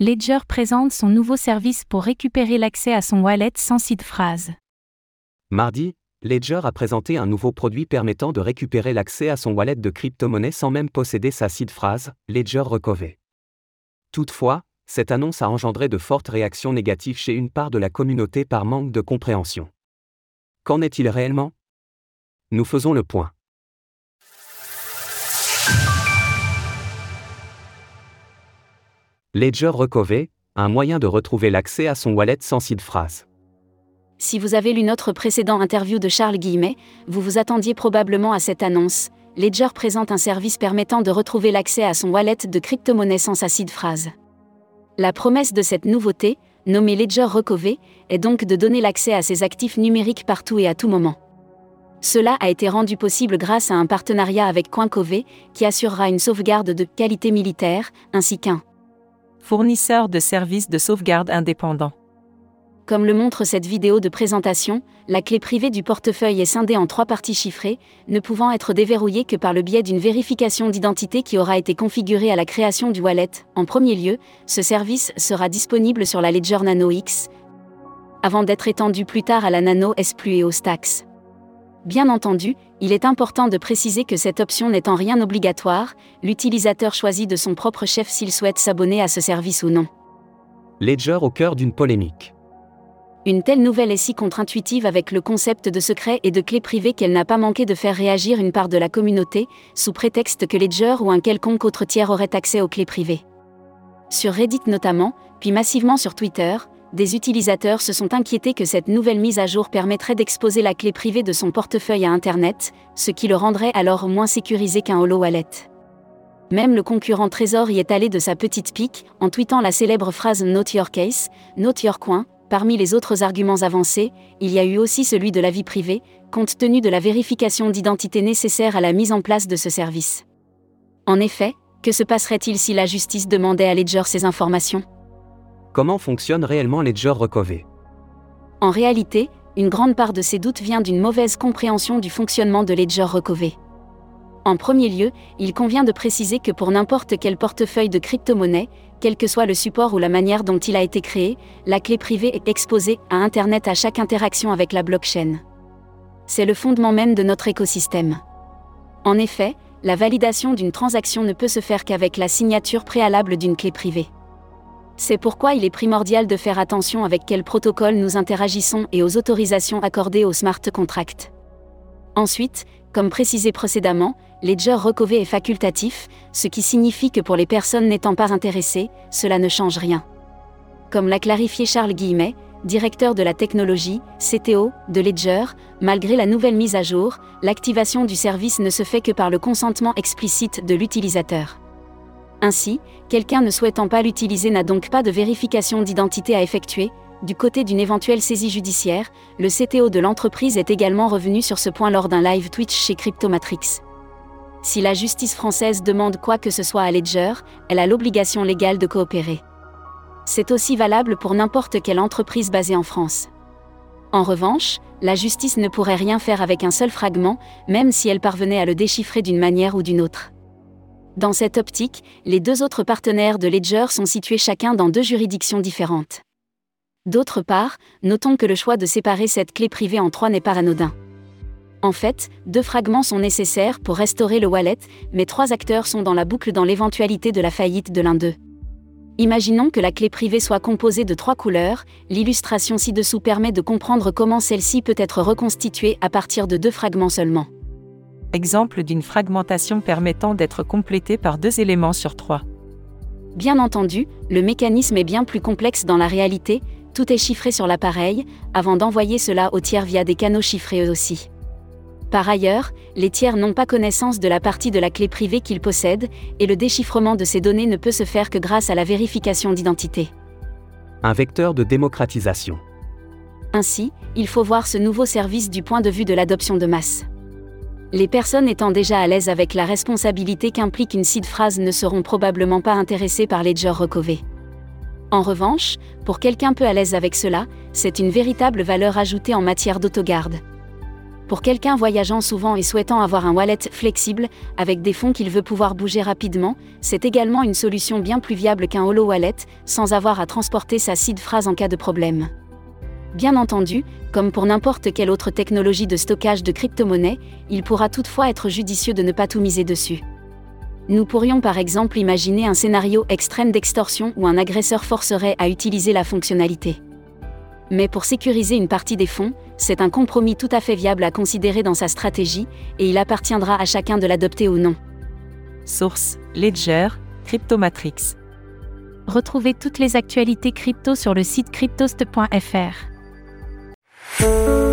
Ledger présente son nouveau service pour récupérer l'accès à son wallet sans seed phrase. Mardi, Ledger a présenté un nouveau produit permettant de récupérer l'accès à son wallet de crypto-monnaie sans même posséder sa seed phrase, Ledger Recover. Toutefois, cette annonce a engendré de fortes réactions négatives chez une part de la communauté par manque de compréhension. Qu'en est-il réellement? Nous faisons le point. Ledger Recover, un moyen de retrouver l'accès à son wallet sans seed phrase. Si vous avez lu notre précédent interview de Charles Guillemet, vous vous attendiez probablement à cette annonce. Ledger présente un service permettant de retrouver l'accès à son wallet de crypto-monnaie sans sa seed phrase. La promesse de cette nouveauté, nommée Ledger Recover, est donc de donner l'accès à ses actifs numériques partout et à tout moment. Cela a été rendu possible grâce à un partenariat avec CoinCove, qui assurera une sauvegarde de qualité militaire, ainsi qu'un fournisseur de services de sauvegarde indépendant. Comme le montre cette vidéo de présentation, la clé privée du portefeuille est scindée en trois parties chiffrées, ne pouvant être déverrouillée que par le biais d'une vérification d'identité qui aura été configurée à la création du wallet. En premier lieu, ce service sera disponible sur la Ledger Nano X, avant d'être étendu plus tard à la Nano S Plus et au Stax. Bien entendu, il est important de préciser que cette option n'est en rien obligatoire, l'utilisateur choisit de son propre chef s'il souhaite s'abonner à ce service ou non. Ledger au cœur d'une polémique. Une telle nouvelle est si contre-intuitive avec le concept de secret et de clé privée qu'elle n'a pas manqué de faire réagir une part de la communauté, sous prétexte que Ledger ou un quelconque autre tiers aurait accès aux clés privées. Sur Reddit notamment, puis massivement sur Twitter, des utilisateurs se sont inquiétés que cette nouvelle mise à jour permettrait d'exposer la clé privée de son portefeuille à Internet, ce qui le rendrait alors moins sécurisé qu'un holo wallet. Même le concurrent Trésor y est allé de sa petite pique, en tweetant la célèbre phrase Note your case, note your coin. Parmi les autres arguments avancés, il y a eu aussi celui de la vie privée, compte tenu de la vérification d'identité nécessaire à la mise en place de ce service. En effet, que se passerait-il si la justice demandait à Ledger ces informations? Comment fonctionne réellement Ledger Recover En réalité, une grande part de ces doutes vient d'une mauvaise compréhension du fonctionnement de Ledger Recover. En premier lieu, il convient de préciser que pour n'importe quel portefeuille de crypto-monnaie, quel que soit le support ou la manière dont il a été créé, la clé privée est exposée à Internet à chaque interaction avec la blockchain. C'est le fondement même de notre écosystème. En effet, la validation d'une transaction ne peut se faire qu'avec la signature préalable d'une clé privée. C'est pourquoi il est primordial de faire attention avec quel protocole nous interagissons et aux autorisations accordées au smart contract. Ensuite, comme précisé précédemment, Ledger Recover est facultatif, ce qui signifie que pour les personnes n'étant pas intéressées, cela ne change rien. Comme l'a clarifié Charles Guillemet, directeur de la technologie, CTO, de Ledger, malgré la nouvelle mise à jour, l'activation du service ne se fait que par le consentement explicite de l'utilisateur. Ainsi, quelqu'un ne souhaitant pas l'utiliser n'a donc pas de vérification d'identité à effectuer. Du côté d'une éventuelle saisie judiciaire, le CTO de l'entreprise est également revenu sur ce point lors d'un live Twitch chez Cryptomatrix. Si la justice française demande quoi que ce soit à Ledger, elle a l'obligation légale de coopérer. C'est aussi valable pour n'importe quelle entreprise basée en France. En revanche, la justice ne pourrait rien faire avec un seul fragment, même si elle parvenait à le déchiffrer d'une manière ou d'une autre. Dans cette optique, les deux autres partenaires de Ledger sont situés chacun dans deux juridictions différentes. D'autre part, notons que le choix de séparer cette clé privée en trois n'est pas anodin. En fait, deux fragments sont nécessaires pour restaurer le wallet, mais trois acteurs sont dans la boucle dans l'éventualité de la faillite de l'un d'eux. Imaginons que la clé privée soit composée de trois couleurs, l'illustration ci-dessous permet de comprendre comment celle-ci peut être reconstituée à partir de deux fragments seulement exemple d'une fragmentation permettant d'être complétée par deux éléments sur trois. Bien entendu, le mécanisme est bien plus complexe dans la réalité, tout est chiffré sur l'appareil, avant d'envoyer cela aux tiers via des canaux chiffrés eux aussi. Par ailleurs, les tiers n'ont pas connaissance de la partie de la clé privée qu'ils possèdent, et le déchiffrement de ces données ne peut se faire que grâce à la vérification d'identité. Un vecteur de démocratisation. Ainsi, il faut voir ce nouveau service du point de vue de l'adoption de masse. Les personnes étant déjà à l'aise avec la responsabilité qu'implique une seed phrase ne seront probablement pas intéressées par Ledger Recover. En revanche, pour quelqu'un peu à l'aise avec cela, c'est une véritable valeur ajoutée en matière d'autogarde. Pour quelqu'un voyageant souvent et souhaitant avoir un wallet flexible, avec des fonds qu'il veut pouvoir bouger rapidement, c'est également une solution bien plus viable qu'un holo wallet, sans avoir à transporter sa seed phrase en cas de problème. Bien entendu, comme pour n'importe quelle autre technologie de stockage de crypto-monnaies, il pourra toutefois être judicieux de ne pas tout miser dessus. Nous pourrions par exemple imaginer un scénario extrême d'extorsion où un agresseur forcerait à utiliser la fonctionnalité. Mais pour sécuriser une partie des fonds, c'est un compromis tout à fait viable à considérer dans sa stratégie, et il appartiendra à chacun de l'adopter ou non. Source Ledger, Cryptomatrix. Retrouvez toutes les actualités crypto sur le site cryptost.fr. Música